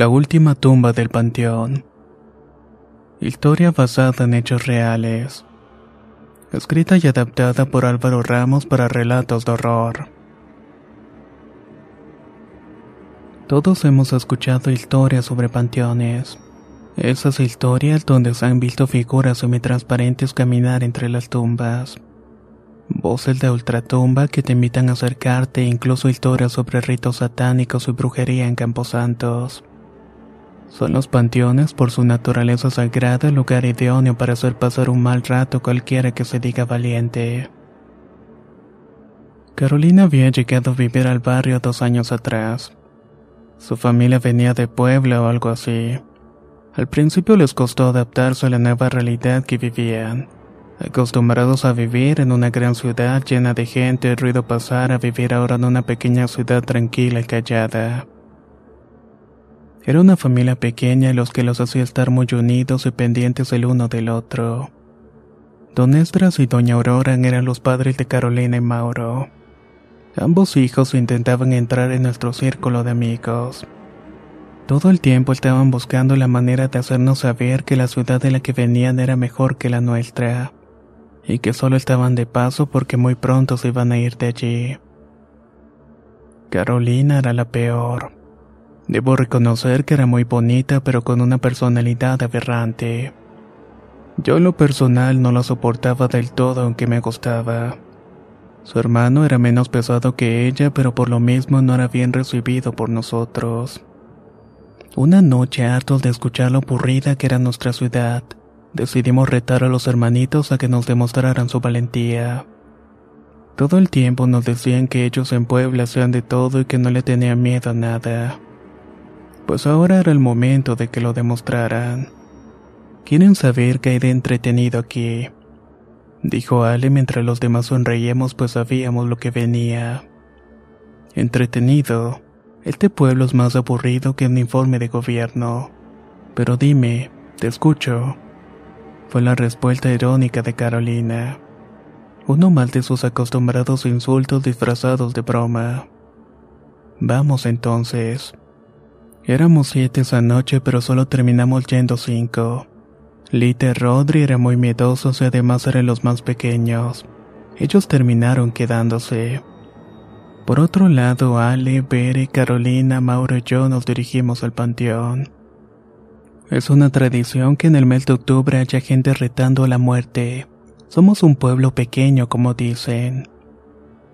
La última tumba del panteón. Historia basada en hechos reales. Escrita y adaptada por Álvaro Ramos para relatos de horror. Todos hemos escuchado historias sobre panteones. Esas historias donde se han visto figuras semitransparentes caminar entre las tumbas. Voces de ultratumba que te invitan a acercarte e incluso historias sobre ritos satánicos y brujería en camposantos. Son los panteones por su naturaleza sagrada el lugar idóneo para hacer pasar un mal rato cualquiera que se diga valiente. Carolina había llegado a vivir al barrio dos años atrás. Su familia venía de Puebla o algo así. Al principio les costó adaptarse a la nueva realidad que vivían. Acostumbrados a vivir en una gran ciudad llena de gente y ruido pasar a vivir ahora en una pequeña ciudad tranquila y callada. Era una familia pequeña los que los hacía estar muy unidos y pendientes el uno del otro. Don Estras y Doña Aurora eran los padres de Carolina y Mauro. Ambos hijos intentaban entrar en nuestro círculo de amigos. Todo el tiempo estaban buscando la manera de hacernos saber que la ciudad de la que venían era mejor que la nuestra, y que solo estaban de paso porque muy pronto se iban a ir de allí. Carolina era la peor. Debo reconocer que era muy bonita pero con una personalidad aberrante. Yo en lo personal no la soportaba del todo aunque me gustaba. Su hermano era menos pesado que ella pero por lo mismo no era bien recibido por nosotros. Una noche hartos de escuchar lo aburrida que era nuestra ciudad, decidimos retar a los hermanitos a que nos demostraran su valentía. Todo el tiempo nos decían que ellos en Puebla hacían de todo y que no le tenían miedo a nada pues ahora era el momento de que lo demostraran. ¿Quieren saber qué hay de entretenido aquí? Dijo Ale mientras los demás sonreíamos pues sabíamos lo que venía. Entretenido. Este pueblo es más aburrido que un informe de gobierno. Pero dime, te escucho. Fue la respuesta irónica de Carolina. Uno más de sus acostumbrados insultos disfrazados de broma. Vamos entonces. Éramos siete esa noche, pero solo terminamos yendo cinco. Lita y Rodri eran muy miedosos y además eran los más pequeños. Ellos terminaron quedándose. Por otro lado, Ale, Bere, Carolina, Mauro y yo nos dirigimos al panteón. Es una tradición que en el mes de octubre haya gente retando a la muerte. Somos un pueblo pequeño, como dicen,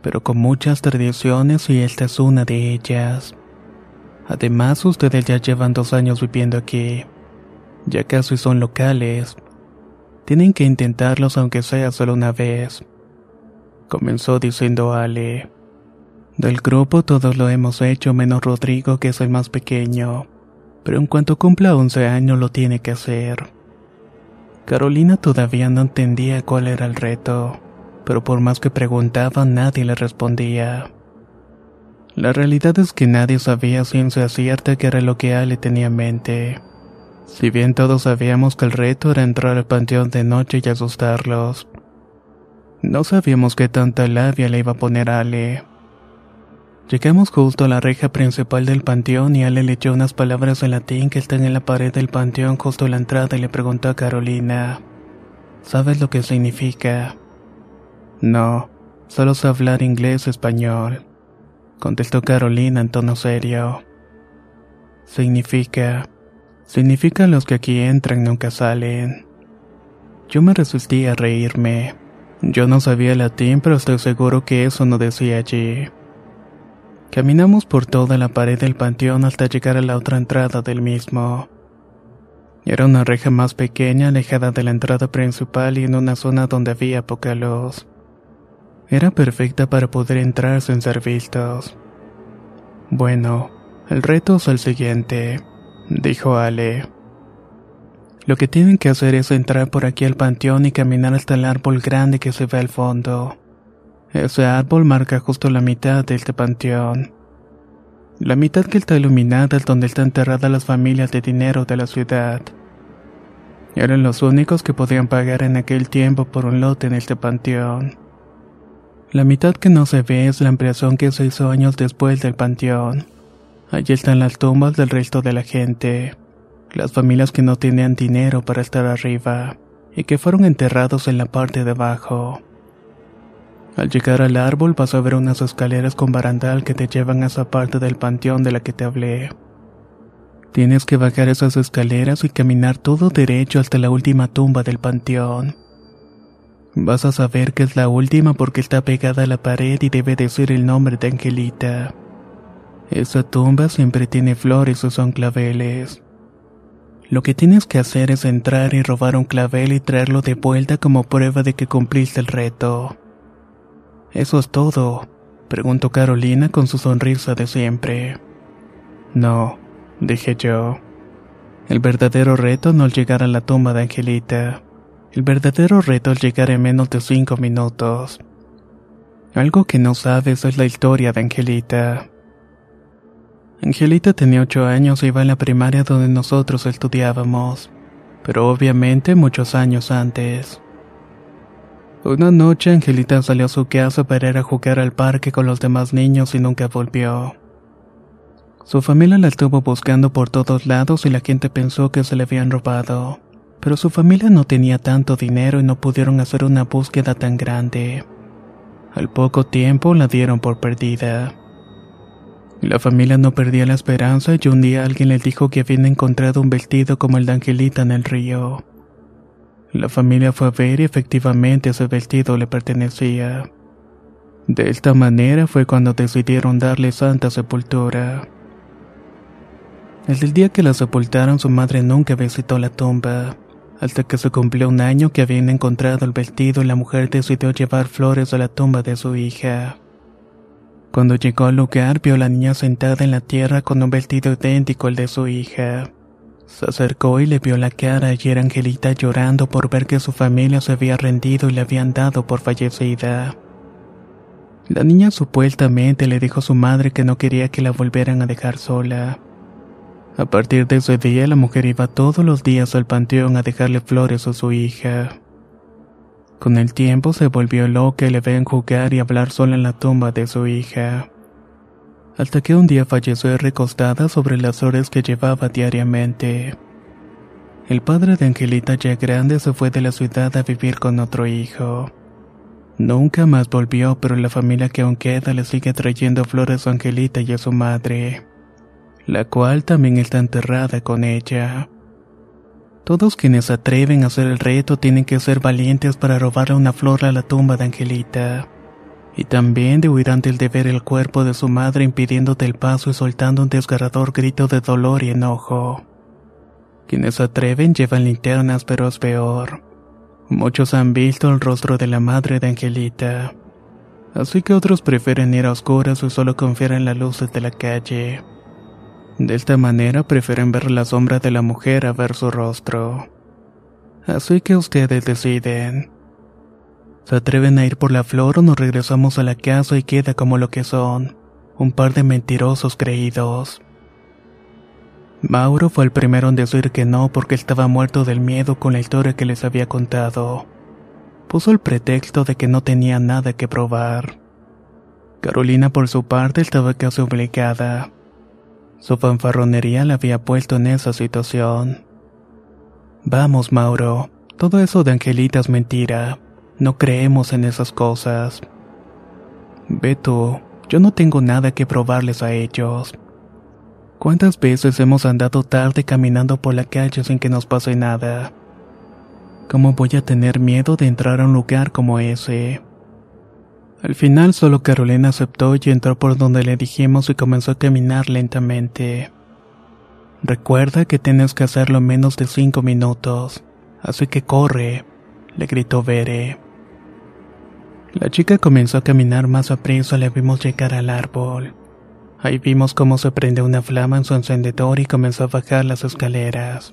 pero con muchas tradiciones y esta es una de ellas. Además, ustedes ya llevan dos años viviendo aquí. Ya casi son locales. Tienen que intentarlos aunque sea solo una vez. Comenzó diciendo Ale. Del grupo todos lo hemos hecho menos Rodrigo que es el más pequeño. Pero en cuanto cumpla 11 años lo tiene que hacer. Carolina todavía no entendía cuál era el reto, pero por más que preguntaba nadie le respondía. La realidad es que nadie sabía ciencia cierta qué era lo que Ale tenía en mente. Si bien todos sabíamos que el reto era entrar al panteón de noche y asustarlos. No sabíamos qué tanta labia le iba a poner a Ale. Llegamos justo a la reja principal del panteón y Ale leyó unas palabras en latín que están en la pared del panteón justo a la entrada y le preguntó a Carolina. ¿Sabes lo que significa? No, solo sé hablar inglés o español, contestó Carolina en tono serio. Significa... Significa los que aquí entran nunca salen. Yo me resistí a reírme. Yo no sabía latín, pero estoy seguro que eso no decía allí. Caminamos por toda la pared del panteón hasta llegar a la otra entrada del mismo. Era una reja más pequeña, alejada de la entrada principal y en una zona donde había poca luz. Era perfecta para poder entrar sin ser vistos. Bueno, el reto es el siguiente, dijo Ale. Lo que tienen que hacer es entrar por aquí al panteón y caminar hasta el árbol grande que se ve al fondo. Ese árbol marca justo la mitad de este panteón. La mitad que está iluminada es donde están enterradas las familias de dinero de la ciudad. Eran los únicos que podían pagar en aquel tiempo por un lote en este panteón. La mitad que no se ve es la ampliación que se hizo años después del panteón. Allí están las tumbas del resto de la gente, las familias que no tenían dinero para estar arriba y que fueron enterrados en la parte de abajo. Al llegar al árbol vas a ver unas escaleras con barandal que te llevan a esa parte del panteón de la que te hablé. Tienes que bajar esas escaleras y caminar todo derecho hasta la última tumba del panteón. Vas a saber que es la última porque está pegada a la pared y debe decir el nombre de Angelita. Esa tumba siempre tiene flores o son claveles. Lo que tienes que hacer es entrar y robar un clavel y traerlo de vuelta como prueba de que cumpliste el reto. ¿Eso es todo? preguntó Carolina con su sonrisa de siempre. No, dije yo. El verdadero reto no es llegar a la tumba de Angelita. El verdadero reto es llegar en menos de cinco minutos. Algo que no sabes es la historia de Angelita. Angelita tenía ocho años y iba en la primaria donde nosotros estudiábamos, pero obviamente muchos años antes. Una noche Angelita salió a su casa para ir a jugar al parque con los demás niños y nunca volvió. Su familia la estuvo buscando por todos lados y la gente pensó que se le habían robado, pero su familia no tenía tanto dinero y no pudieron hacer una búsqueda tan grande. Al poco tiempo la dieron por perdida. La familia no perdía la esperanza y un día alguien les dijo que habían encontrado un vestido como el de Angelita en el río. La familia fue a ver y efectivamente ese vestido le pertenecía. De esta manera fue cuando decidieron darle santa sepultura. Desde el día que la sepultaron su madre nunca visitó la tumba, hasta que se cumplió un año que habían encontrado el vestido y la mujer decidió llevar flores a la tumba de su hija. Cuando llegó al lugar vio a la niña sentada en la tierra con un vestido idéntico al de su hija. Se acercó y le vio la cara y era Angelita llorando por ver que su familia se había rendido y le habían dado por fallecida. La niña supuestamente le dijo a su madre que no quería que la volvieran a dejar sola. A partir de ese día la mujer iba todos los días al panteón a dejarle flores a su hija. Con el tiempo se volvió loca y le ven jugar y hablar sola en la tumba de su hija hasta que un día falleció recostada sobre las flores que llevaba diariamente. El padre de Angelita ya grande se fue de la ciudad a vivir con otro hijo. Nunca más volvió, pero la familia que aún queda le sigue trayendo flores a Angelita y a su madre, la cual también está enterrada con ella. Todos quienes atreven a hacer el reto tienen que ser valientes para robarle una flor a la tumba de Angelita y también de huir antes de ver el cuerpo de su madre impidiéndote el paso y soltando un desgarrador grito de dolor y enojo. Quienes atreven llevan linternas, pero es peor. Muchos han visto el rostro de la madre de Angelita. Así que otros prefieren ir a oscuras o solo confiar en las luces de la calle. De esta manera prefieren ver la sombra de la mujer a ver su rostro. Así que ustedes deciden. ¿Se atreven a ir por la flor o nos regresamos a la casa y queda como lo que son? Un par de mentirosos creídos. Mauro fue el primero en decir que no porque estaba muerto del miedo con la historia que les había contado. Puso el pretexto de que no tenía nada que probar. Carolina por su parte estaba casi obligada. Su fanfarronería la había puesto en esa situación. Vamos, Mauro, Todo eso de Angelita es mentira. No creemos en esas cosas. Beto, yo no tengo nada que probarles a ellos. ¿Cuántas veces hemos andado tarde caminando por la calle sin que nos pase nada? ¿Cómo voy a tener miedo de entrar a un lugar como ese? Al final solo Carolina aceptó y entró por donde le dijimos y comenzó a caminar lentamente. Recuerda que tienes que hacerlo en menos de cinco minutos, así que corre, le gritó Bere. La chica comenzó a caminar más a prisa, le vimos llegar al árbol. Ahí vimos cómo se prende una flama en su encendedor y comenzó a bajar las escaleras.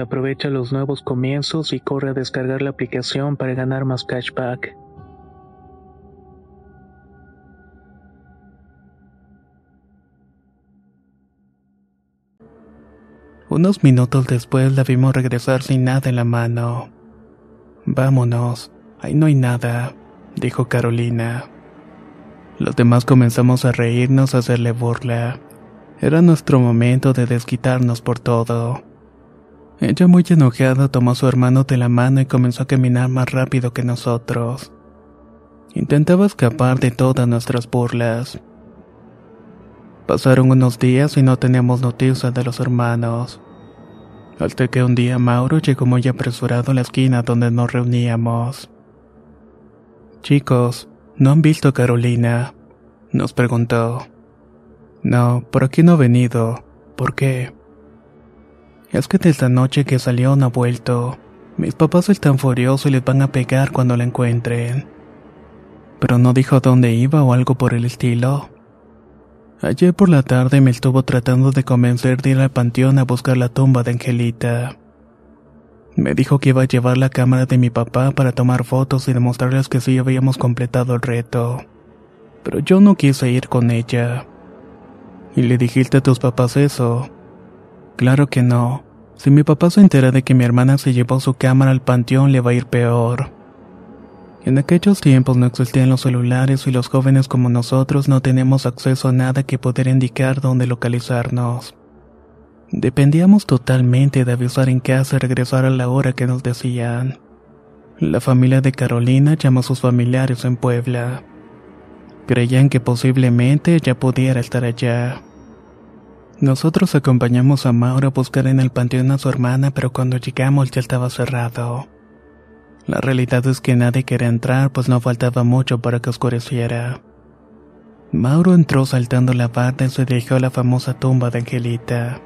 Aprovecha los nuevos comienzos y corre a descargar la aplicación para ganar más cashback. Unos minutos después la vimos regresar sin nada en la mano. Vámonos, ahí no hay nada, dijo Carolina. Los demás comenzamos a reírnos, a hacerle burla. Era nuestro momento de desquitarnos por todo. Ella muy enojada tomó a su hermano de la mano y comenzó a caminar más rápido que nosotros. Intentaba escapar de todas nuestras burlas. Pasaron unos días y no teníamos noticias de los hermanos. Hasta que un día Mauro llegó muy apresurado a la esquina donde nos reuníamos. Chicos, ¿no han visto a Carolina? Nos preguntó. No, por aquí no ha venido. ¿Por qué? Es que desde anoche que salió no ha vuelto. Mis papás están furiosos y les van a pegar cuando la encuentren. Pero no dijo dónde iba o algo por el estilo. Ayer por la tarde me estuvo tratando de convencer de ir al panteón a buscar la tumba de Angelita. Me dijo que iba a llevar la cámara de mi papá para tomar fotos y demostrarles que sí habíamos completado el reto. Pero yo no quise ir con ella. ¿Y le dijiste a tus papás eso? Claro que no. Si mi papá se entera de que mi hermana se llevó su cámara al panteón, le va a ir peor. En aquellos tiempos no existían los celulares y los jóvenes como nosotros no tenemos acceso a nada que pudiera indicar dónde localizarnos. Dependíamos totalmente de avisar en casa y regresar a la hora que nos decían. La familia de Carolina llamó a sus familiares en Puebla. Creían que posiblemente ella pudiera estar allá. Nosotros acompañamos a Mauro a buscar en el panteón a su hermana, pero cuando llegamos ya estaba cerrado. La realidad es que nadie quería entrar, pues no faltaba mucho para que oscureciera. Mauro entró saltando la barda y se dirigió a la famosa tumba de Angelita.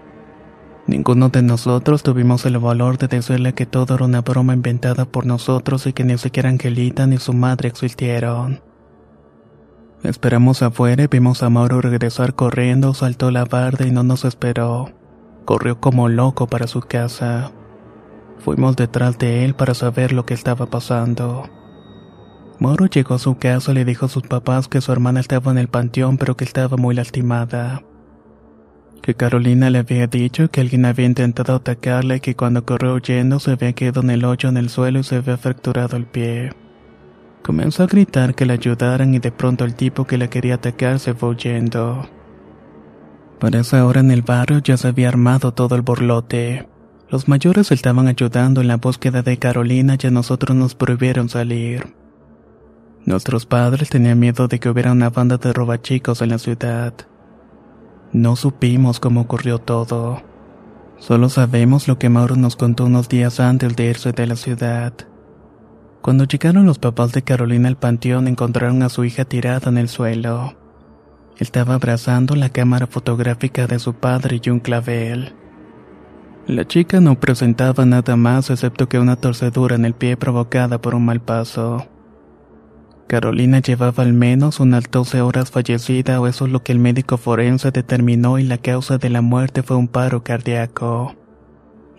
Ninguno de nosotros tuvimos el valor de decirle que todo era una broma inventada por nosotros y que ni siquiera Angelita ni su madre existieron. Esperamos afuera y vimos a Mauro regresar corriendo, saltó la barda y no nos esperó. Corrió como loco para su casa. Fuimos detrás de él para saber lo que estaba pasando. Mauro llegó a su casa y le dijo a sus papás que su hermana estaba en el panteón pero que estaba muy lastimada que Carolina le había dicho que alguien había intentado atacarla y que cuando corrió huyendo se había quedado en el hoyo en el suelo y se había fracturado el pie. Comenzó a gritar que la ayudaran y de pronto el tipo que la quería atacar se fue huyendo. Para esa hora en el barrio ya se había armado todo el borlote. Los mayores estaban ayudando en la búsqueda de Carolina y a nosotros nos prohibieron salir. Nuestros padres tenían miedo de que hubiera una banda de robachicos en la ciudad. No supimos cómo ocurrió todo. Solo sabemos lo que Mauro nos contó unos días antes de irse de la ciudad. Cuando llegaron los papás de Carolina al panteón encontraron a su hija tirada en el suelo. Estaba abrazando la cámara fotográfica de su padre y un clavel. La chica no presentaba nada más excepto que una torcedura en el pie provocada por un mal paso. Carolina llevaba al menos unas 12 horas fallecida o eso es lo que el médico forense determinó y la causa de la muerte fue un paro cardíaco.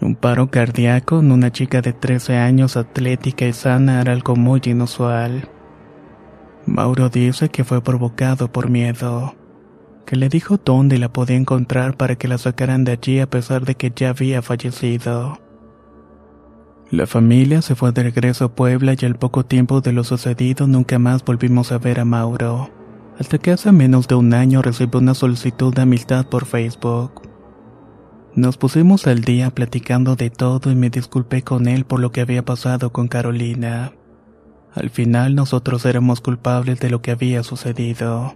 Un paro cardíaco en una chica de 13 años atlética y sana era algo muy inusual. Mauro dice que fue provocado por miedo, que le dijo dónde la podía encontrar para que la sacaran de allí a pesar de que ya había fallecido. La familia se fue de regreso a Puebla y al poco tiempo de lo sucedido nunca más volvimos a ver a Mauro, hasta que hace menos de un año recibió una solicitud de amistad por Facebook. Nos pusimos al día platicando de todo y me disculpé con él por lo que había pasado con Carolina. Al final nosotros éramos culpables de lo que había sucedido.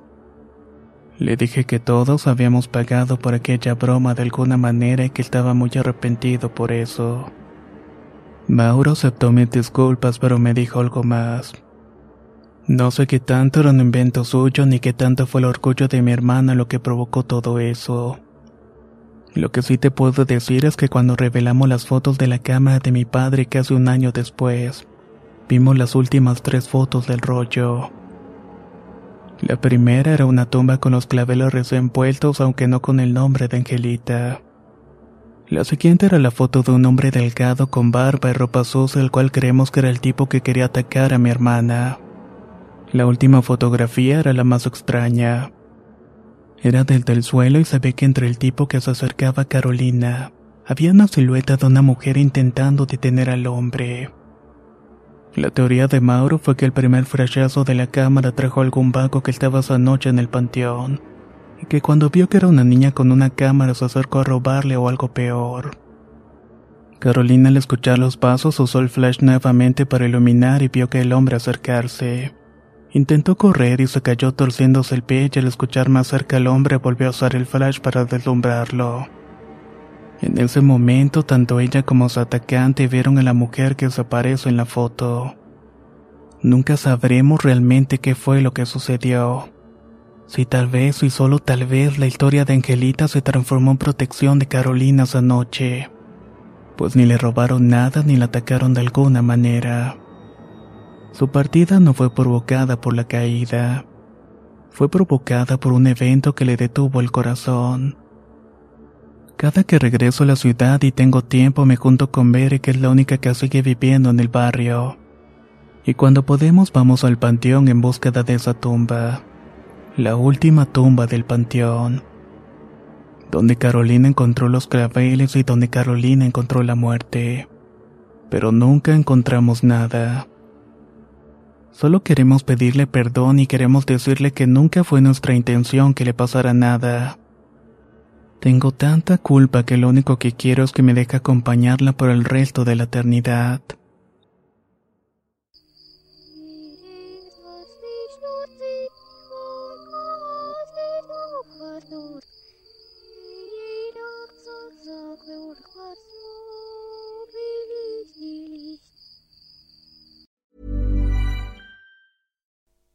Le dije que todos habíamos pagado por aquella broma de alguna manera y que estaba muy arrepentido por eso. Mauro aceptó mis disculpas, pero me dijo algo más. No sé qué tanto era un invento suyo ni qué tanto fue el orgullo de mi hermana lo que provocó todo eso. Lo que sí te puedo decir es que cuando revelamos las fotos de la cámara de mi padre casi un año después, vimos las últimas tres fotos del rollo. La primera era una tumba con los claveles recién puestos, aunque no con el nombre de Angelita. La siguiente era la foto de un hombre delgado con barba y ropa sucia, el cual creemos que era el tipo que quería atacar a mi hermana. La última fotografía era la más extraña. Era del del suelo y se ve que entre el tipo que se acercaba a Carolina había una silueta de una mujer intentando detener al hombre. La teoría de Mauro fue que el primer flashazo de la cámara trajo algún vago que estaba esa noche en el panteón y que cuando vio que era una niña con una cámara se acercó a robarle o algo peor. Carolina al escuchar los pasos usó el flash nuevamente para iluminar y vio que el hombre acercarse. Intentó correr y se cayó torciéndose el pie y al escuchar más cerca al hombre volvió a usar el flash para deslumbrarlo. En ese momento tanto ella como su atacante vieron a la mujer que desapareció en la foto. Nunca sabremos realmente qué fue lo que sucedió. Si tal vez y solo tal vez la historia de Angelita se transformó en protección de Carolina esa noche, pues ni le robaron nada ni la atacaron de alguna manera. Su partida no fue provocada por la caída, fue provocada por un evento que le detuvo el corazón. Cada que regreso a la ciudad y tengo tiempo me junto con Bere que es la única que sigue viviendo en el barrio. Y cuando podemos vamos al panteón en búsqueda de esa tumba. La última tumba del panteón. Donde Carolina encontró los claveles y donde Carolina encontró la muerte. Pero nunca encontramos nada. Solo queremos pedirle perdón y queremos decirle que nunca fue nuestra intención que le pasara nada. Tengo tanta culpa que lo único que quiero es que me deje acompañarla por el resto de la eternidad.